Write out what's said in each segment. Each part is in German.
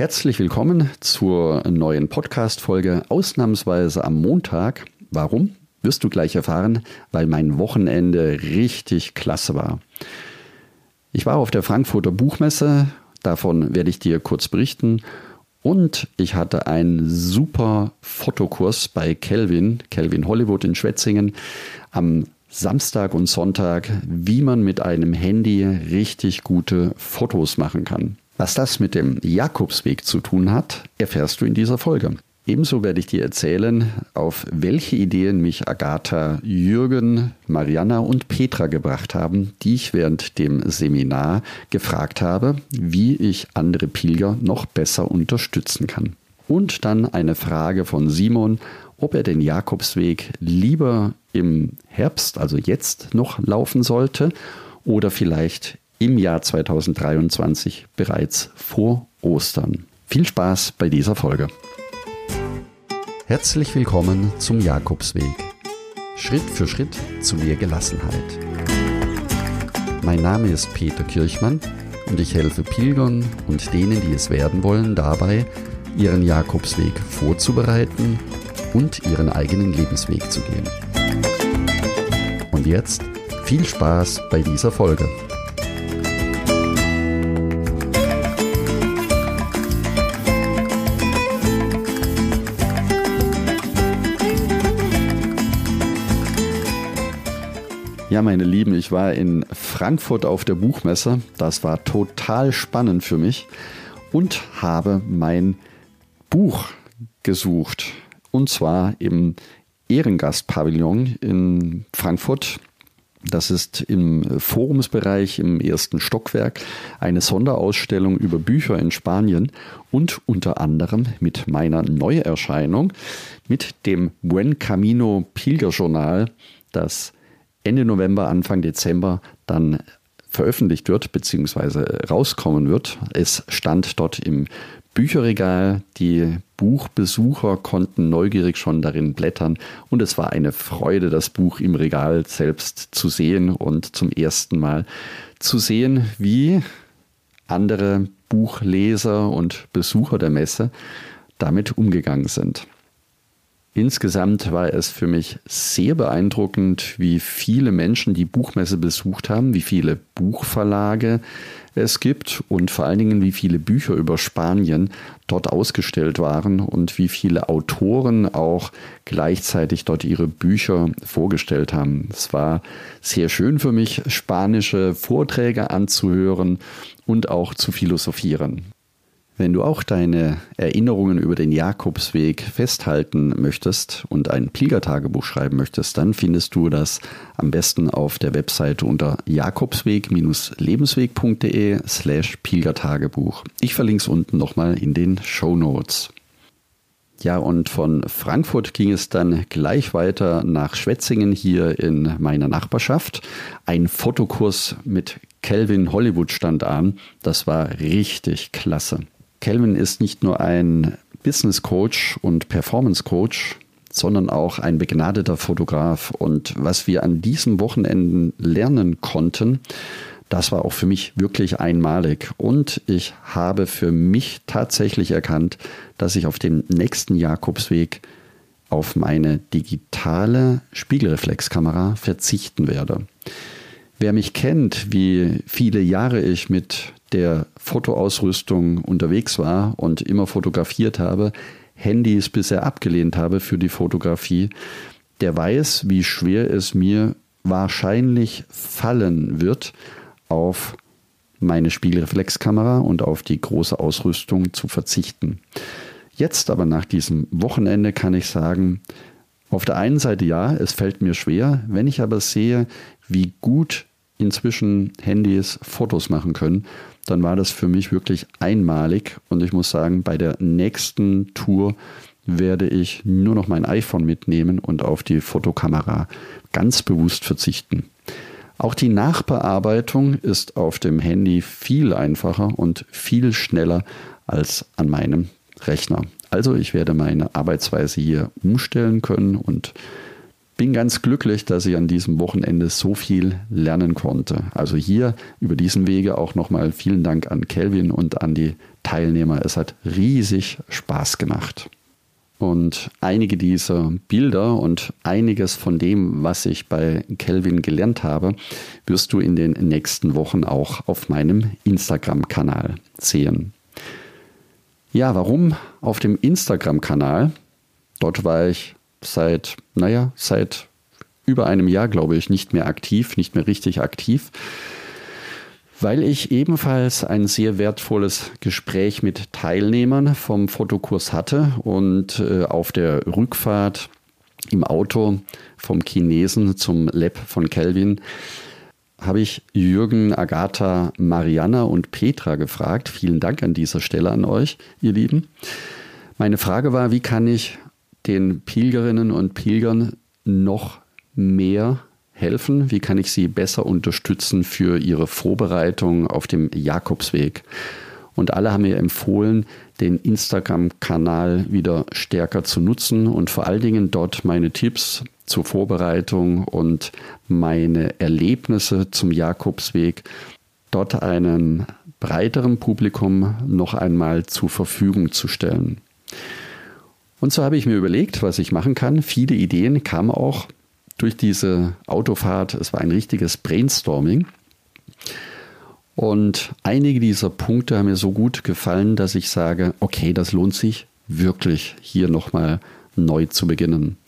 Herzlich willkommen zur neuen Podcast-Folge, ausnahmsweise am Montag. Warum? Wirst du gleich erfahren, weil mein Wochenende richtig klasse war. Ich war auf der Frankfurter Buchmesse, davon werde ich dir kurz berichten. Und ich hatte einen super Fotokurs bei Kelvin, Kelvin Hollywood in Schwetzingen, am Samstag und Sonntag, wie man mit einem Handy richtig gute Fotos machen kann. Was das mit dem Jakobsweg zu tun hat, erfährst du in dieser Folge. Ebenso werde ich dir erzählen, auf welche Ideen mich Agatha, Jürgen, Mariana und Petra gebracht haben, die ich während dem Seminar gefragt habe, wie ich andere Pilger noch besser unterstützen kann. Und dann eine Frage von Simon, ob er den Jakobsweg lieber im Herbst, also jetzt noch laufen sollte, oder vielleicht im Jahr 2023 bereits vor Ostern. Viel Spaß bei dieser Folge. Herzlich willkommen zum Jakobsweg. Schritt für Schritt zu mehr Gelassenheit. Mein Name ist Peter Kirchmann und ich helfe Pilgern und denen, die es werden wollen, dabei, ihren Jakobsweg vorzubereiten und ihren eigenen Lebensweg zu gehen. Und jetzt viel Spaß bei dieser Folge. Ja, meine Lieben, ich war in Frankfurt auf der Buchmesse. Das war total spannend für mich und habe mein Buch gesucht. Und zwar im Ehrengastpavillon in Frankfurt. Das ist im Forumsbereich im ersten Stockwerk eine Sonderausstellung über Bücher in Spanien und unter anderem mit meiner Neuerscheinung mit dem Buen Camino Pilgerjournal, das Ende November, Anfang Dezember dann veröffentlicht wird bzw. rauskommen wird. Es stand dort im Bücherregal. Die Buchbesucher konnten neugierig schon darin blättern und es war eine Freude, das Buch im Regal selbst zu sehen und zum ersten Mal zu sehen, wie andere Buchleser und Besucher der Messe damit umgegangen sind. Insgesamt war es für mich sehr beeindruckend, wie viele Menschen die Buchmesse besucht haben, wie viele Buchverlage es gibt und vor allen Dingen, wie viele Bücher über Spanien dort ausgestellt waren und wie viele Autoren auch gleichzeitig dort ihre Bücher vorgestellt haben. Es war sehr schön für mich, spanische Vorträge anzuhören und auch zu philosophieren. Wenn du auch deine Erinnerungen über den Jakobsweg festhalten möchtest und ein Pilgertagebuch schreiben möchtest, dann findest du das am besten auf der Webseite unter jakobsweg-lebensweg.de slash Pilgertagebuch. Ich verlinke es unten nochmal in den Show Notes. Ja, und von Frankfurt ging es dann gleich weiter nach Schwetzingen hier in meiner Nachbarschaft. Ein Fotokurs mit Kelvin Hollywood stand an. Das war richtig klasse. Kelvin ist nicht nur ein Business Coach und Performance Coach, sondern auch ein begnadeter Fotograf. Und was wir an diesen Wochenenden lernen konnten, das war auch für mich wirklich einmalig. Und ich habe für mich tatsächlich erkannt, dass ich auf dem nächsten Jakobsweg auf meine digitale Spiegelreflexkamera verzichten werde. Wer mich kennt, wie viele Jahre ich mit der Fotoausrüstung unterwegs war und immer fotografiert habe, Handys bisher abgelehnt habe für die Fotografie, der weiß, wie schwer es mir wahrscheinlich fallen wird, auf meine Spiegelreflexkamera und auf die große Ausrüstung zu verzichten. Jetzt aber nach diesem Wochenende kann ich sagen, auf der einen Seite ja, es fällt mir schwer, wenn ich aber sehe, wie gut inzwischen Handys Fotos machen können, dann war das für mich wirklich einmalig. Und ich muss sagen, bei der nächsten Tour werde ich nur noch mein iPhone mitnehmen und auf die Fotokamera ganz bewusst verzichten. Auch die Nachbearbeitung ist auf dem Handy viel einfacher und viel schneller als an meinem Rechner. Also ich werde meine Arbeitsweise hier umstellen können und bin ganz glücklich, dass ich an diesem Wochenende so viel lernen konnte. Also hier über diesen Wege auch nochmal vielen Dank an Kelvin und an die Teilnehmer. Es hat riesig Spaß gemacht. Und einige dieser Bilder und einiges von dem, was ich bei Kelvin gelernt habe, wirst du in den nächsten Wochen auch auf meinem Instagram-Kanal sehen. Ja, warum auf dem Instagram-Kanal? Dort war ich seit, naja, seit über einem Jahr, glaube ich, nicht mehr aktiv, nicht mehr richtig aktiv, weil ich ebenfalls ein sehr wertvolles Gespräch mit Teilnehmern vom Fotokurs hatte und äh, auf der Rückfahrt im Auto vom Chinesen zum Lab von Kelvin habe ich Jürgen, Agatha, Mariana und Petra gefragt. Vielen Dank an dieser Stelle an euch, ihr Lieben. Meine Frage war, wie kann ich den Pilgerinnen und Pilgern noch mehr helfen? Wie kann ich sie besser unterstützen für ihre Vorbereitung auf dem Jakobsweg? Und alle haben mir empfohlen, den Instagram-Kanal wieder stärker zu nutzen und vor allen Dingen dort meine Tipps zur Vorbereitung und meine Erlebnisse zum Jakobsweg dort einem breiteren Publikum noch einmal zur Verfügung zu stellen. Und so habe ich mir überlegt, was ich machen kann. Viele Ideen kamen auch durch diese Autofahrt. Es war ein richtiges Brainstorming. Und einige dieser Punkte haben mir so gut gefallen, dass ich sage, okay, das lohnt sich wirklich hier nochmal neu zu beginnen.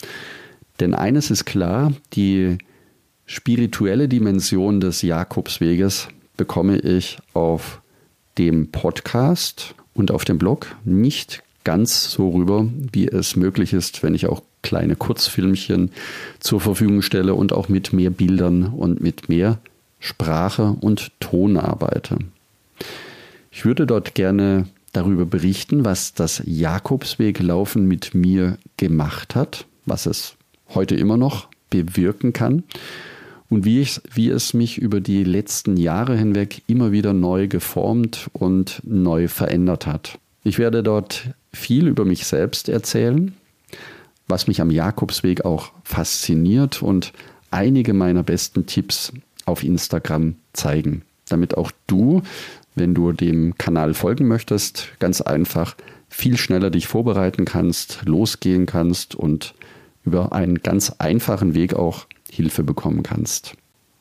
Denn eines ist klar, die spirituelle Dimension des Jakobsweges bekomme ich auf dem Podcast und auf dem Blog nicht ganz so rüber, wie es möglich ist, wenn ich auch kleine Kurzfilmchen zur Verfügung stelle und auch mit mehr Bildern und mit mehr Sprache und Ton arbeite. Ich würde dort gerne darüber berichten, was das Jakobsweglaufen mit mir gemacht hat, was es heute immer noch bewirken kann und wie, ich, wie es mich über die letzten Jahre hinweg immer wieder neu geformt und neu verändert hat. Ich werde dort viel über mich selbst erzählen, was mich am Jakobsweg auch fasziniert und einige meiner besten Tipps auf Instagram zeigen, damit auch du, wenn du dem Kanal folgen möchtest, ganz einfach viel schneller dich vorbereiten kannst, losgehen kannst und über einen ganz einfachen Weg auch Hilfe bekommen kannst.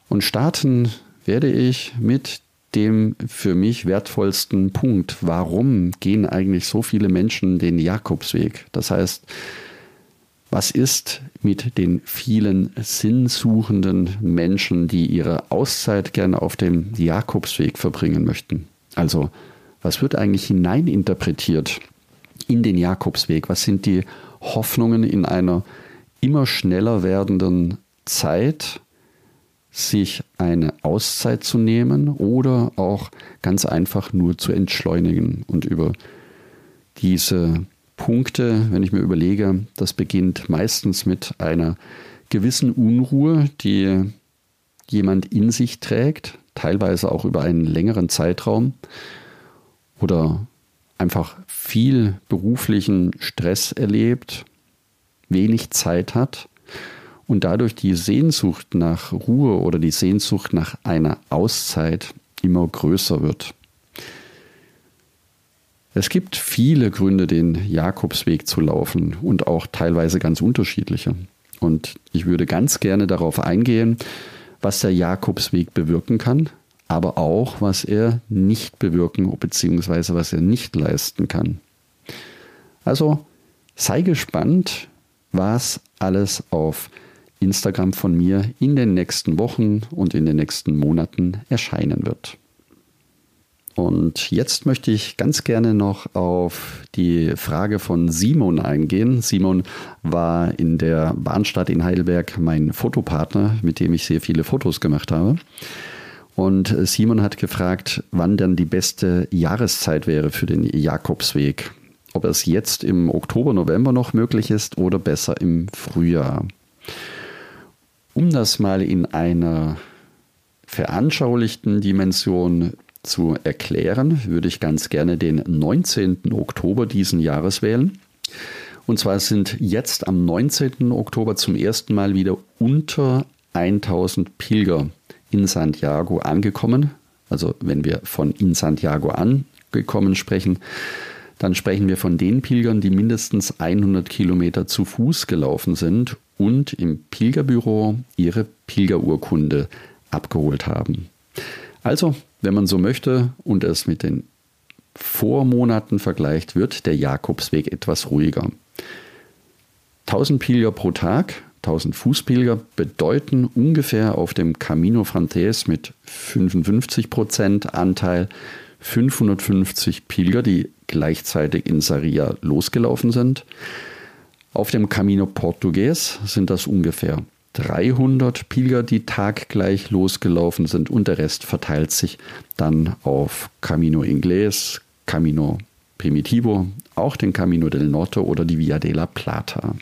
Und starten werde ich mit dem für mich wertvollsten Punkt. Warum gehen eigentlich so viele Menschen den Jakobsweg? Das heißt, was ist mit den vielen sinnsuchenden Menschen, die ihre Auszeit gerne auf dem Jakobsweg verbringen möchten? Also, was wird eigentlich hineininterpretiert in den Jakobsweg? Was sind die Hoffnungen in einer immer schneller werdenden Zeit? Sich eine Auszeit zu nehmen oder auch ganz einfach nur zu entschleunigen. Und über diese Punkte, wenn ich mir überlege, das beginnt meistens mit einer gewissen Unruhe, die jemand in sich trägt, teilweise auch über einen längeren Zeitraum oder einfach viel beruflichen Stress erlebt, wenig Zeit hat und dadurch die Sehnsucht nach Ruhe oder die Sehnsucht nach einer Auszeit immer größer wird. Es gibt viele Gründe, den Jakobsweg zu laufen und auch teilweise ganz unterschiedliche. Und ich würde ganz gerne darauf eingehen, was der Jakobsweg bewirken kann, aber auch, was er nicht bewirken bzw. was er nicht leisten kann. Also sei gespannt, was alles auf Instagram von mir in den nächsten Wochen und in den nächsten Monaten erscheinen wird. Und jetzt möchte ich ganz gerne noch auf die Frage von Simon eingehen. Simon war in der Bahnstadt in Heidelberg mein Fotopartner, mit dem ich sehr viele Fotos gemacht habe. Und Simon hat gefragt, wann denn die beste Jahreszeit wäre für den Jakobsweg. Ob es jetzt im Oktober, November noch möglich ist oder besser im Frühjahr. Um das mal in einer veranschaulichten Dimension zu erklären, würde ich ganz gerne den 19. Oktober diesen Jahres wählen. Und zwar sind jetzt am 19. Oktober zum ersten Mal wieder unter 1000 Pilger in Santiago angekommen. Also wenn wir von in Santiago angekommen sprechen, dann sprechen wir von den Pilgern, die mindestens 100 Kilometer zu Fuß gelaufen sind und im Pilgerbüro ihre Pilgerurkunde abgeholt haben. Also, wenn man so möchte und es mit den Vormonaten vergleicht, wird der Jakobsweg etwas ruhiger. 1000 Pilger pro Tag, 1000 Fußpilger bedeuten ungefähr auf dem Camino Frances mit 55% Anteil 550 Pilger, die gleichzeitig in Saria losgelaufen sind. Auf dem Camino Portugues sind das ungefähr 300 Pilger, die taggleich losgelaufen sind und der Rest verteilt sich dann auf Camino Inglés, Camino Primitivo, auch den Camino del Norte oder die Via de la Plata.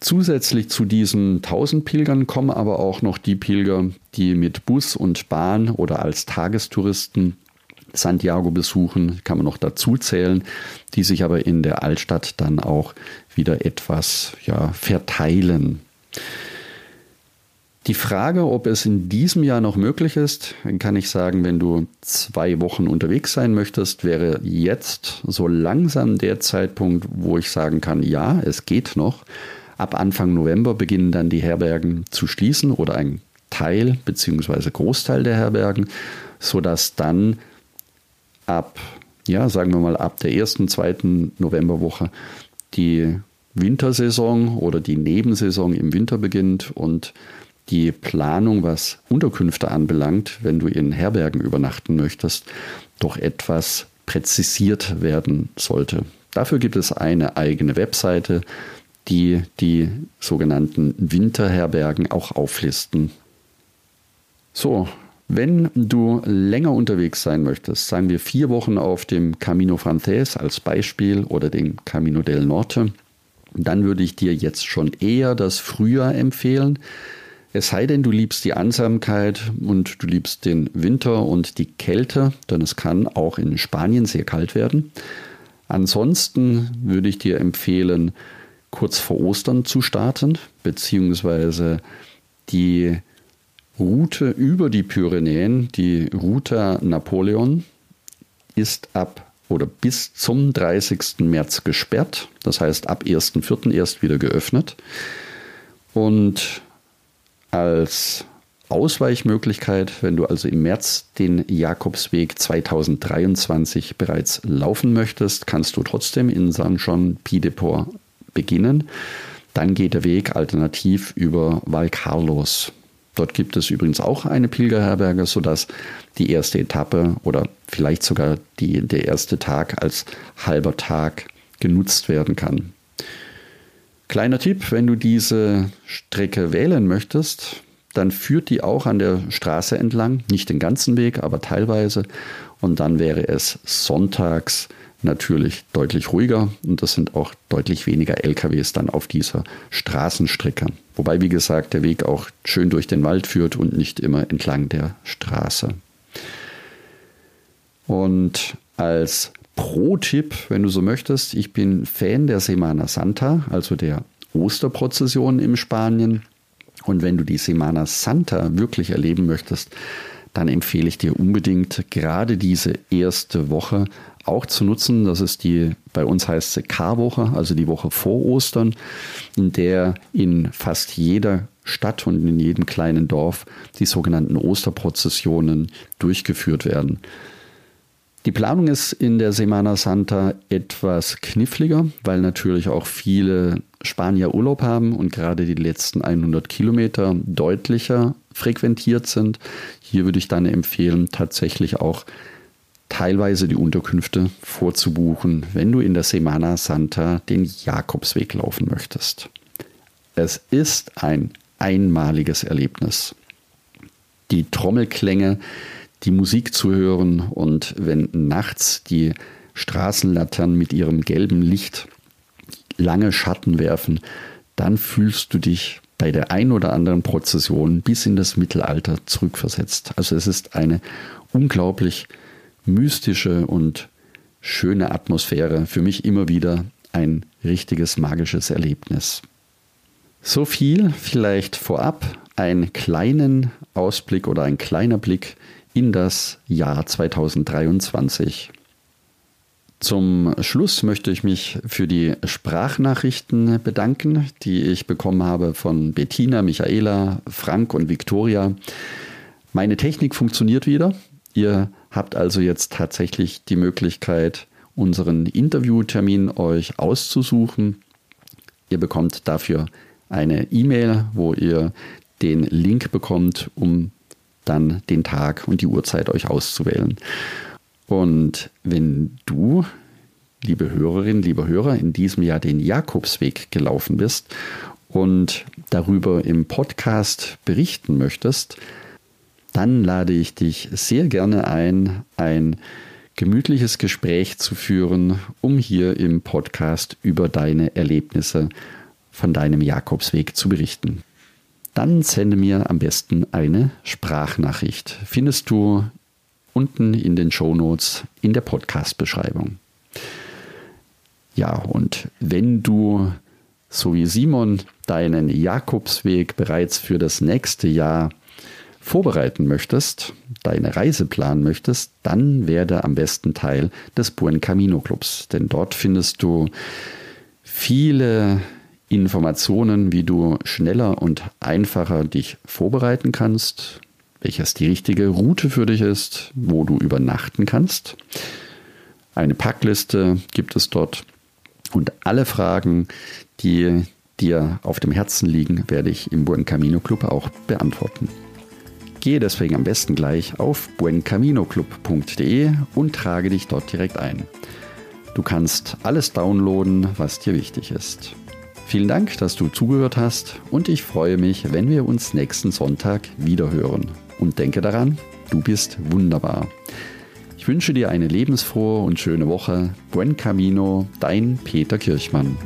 Zusätzlich zu diesen 1000 Pilgern kommen aber auch noch die Pilger, die mit Bus und Bahn oder als Tagestouristen Santiago besuchen, kann man noch dazu zählen, die sich aber in der Altstadt dann auch wieder etwas ja, verteilen. Die Frage, ob es in diesem Jahr noch möglich ist, kann ich sagen, wenn du zwei Wochen unterwegs sein möchtest, wäre jetzt so langsam der Zeitpunkt, wo ich sagen kann, ja, es geht noch. Ab Anfang November beginnen dann die Herbergen zu schließen oder ein Teil bzw. Großteil der Herbergen, sodass dann ab, ja, sagen wir mal, ab der ersten, zweiten Novemberwoche die Wintersaison oder die Nebensaison im Winter beginnt und die Planung, was Unterkünfte anbelangt, wenn du in Herbergen übernachten möchtest, doch etwas präzisiert werden sollte. Dafür gibt es eine eigene Webseite, die die sogenannten Winterherbergen auch auflisten. So, wenn du länger unterwegs sein möchtest, sagen wir vier Wochen auf dem Camino Frances als Beispiel oder dem Camino del Norte, dann würde ich dir jetzt schon eher das Frühjahr empfehlen. Es sei denn, du liebst die Ansamkeit und du liebst den Winter und die Kälte, denn es kann auch in Spanien sehr kalt werden. Ansonsten würde ich dir empfehlen, kurz vor Ostern zu starten, beziehungsweise die Route über die Pyrenäen, die Ruta Napoleon, ist ab oder bis zum 30. März gesperrt. Das heißt, ab 1.4. erst wieder geöffnet. Und als Ausweichmöglichkeit, wenn du also im März den Jakobsweg 2023 bereits laufen möchtest, kannst du trotzdem in San Jean Piedeport beginnen. Dann geht der Weg alternativ über Val Carlos. Dort gibt es übrigens auch eine Pilgerherberge, sodass die erste Etappe oder vielleicht sogar die, der erste Tag als halber Tag genutzt werden kann. Kleiner Tipp, wenn du diese Strecke wählen möchtest, dann führt die auch an der Straße entlang, nicht den ganzen Weg, aber teilweise. Und dann wäre es sonntags natürlich deutlich ruhiger und das sind auch deutlich weniger LKWs dann auf dieser Straßenstrecke. Wobei, wie gesagt, der Weg auch schön durch den Wald führt und nicht immer entlang der Straße. Und als Pro-Tipp, wenn du so möchtest, ich bin Fan der Semana Santa, also der Osterprozession in Spanien. Und wenn du die Semana Santa wirklich erleben möchtest, dann empfehle ich dir unbedingt gerade diese erste Woche auch zu nutzen. Das ist die, bei uns heißt sie Karwoche, also die Woche vor Ostern, in der in fast jeder Stadt und in jedem kleinen Dorf die sogenannten Osterprozessionen durchgeführt werden. Die Planung ist in der Semana Santa etwas kniffliger, weil natürlich auch viele Spanier Urlaub haben und gerade die letzten 100 Kilometer deutlicher frequentiert sind. Hier würde ich dann empfehlen, tatsächlich auch teilweise die Unterkünfte vorzubuchen, wenn du in der Semana Santa den Jakobsweg laufen möchtest. Es ist ein einmaliges Erlebnis. Die Trommelklänge, die Musik zu hören und wenn nachts die Straßenlaternen mit ihrem gelben Licht lange Schatten werfen, dann fühlst du dich bei der ein oder anderen Prozession bis in das Mittelalter zurückversetzt. Also es ist eine unglaublich mystische und schöne Atmosphäre. Für mich immer wieder ein richtiges magisches Erlebnis. So viel vielleicht vorab, einen kleinen Ausblick oder ein kleiner Blick in das Jahr 2023. Zum Schluss möchte ich mich für die Sprachnachrichten bedanken, die ich bekommen habe von Bettina, Michaela, Frank und Viktoria. Meine Technik funktioniert wieder. Ihr habt also jetzt tatsächlich die Möglichkeit, unseren Interviewtermin euch auszusuchen. Ihr bekommt dafür eine E-Mail, wo ihr den Link bekommt, um dann den Tag und die Uhrzeit euch auszuwählen. Und wenn du, liebe Hörerin, lieber Hörer, in diesem Jahr den Jakobsweg gelaufen bist und darüber im Podcast berichten möchtest, dann lade ich dich sehr gerne ein, ein gemütliches Gespräch zu führen, um hier im Podcast über deine Erlebnisse von deinem Jakobsweg zu berichten. Dann sende mir am besten eine Sprachnachricht. Findest du unten in den Show Notes in der Podcast-Beschreibung. Ja, und wenn du, so wie Simon, deinen Jakobsweg bereits für das nächste Jahr vorbereiten möchtest, deine Reise planen möchtest, dann werde am besten Teil des Buen Camino Clubs. Denn dort findest du viele Informationen, wie du schneller und einfacher dich vorbereiten kannst, welches die richtige Route für dich ist, wo du übernachten kannst. Eine Packliste gibt es dort und alle Fragen, die dir auf dem Herzen liegen, werde ich im Buen Camino Club auch beantworten. Gehe deswegen am besten gleich auf buencaminoclub.de und trage dich dort direkt ein. Du kannst alles downloaden, was dir wichtig ist. Vielen Dank, dass du zugehört hast und ich freue mich, wenn wir uns nächsten Sonntag wieder hören. Und denke daran, du bist wunderbar. Ich wünsche dir eine lebensfrohe und schöne Woche. Buen Camino, dein Peter Kirchmann.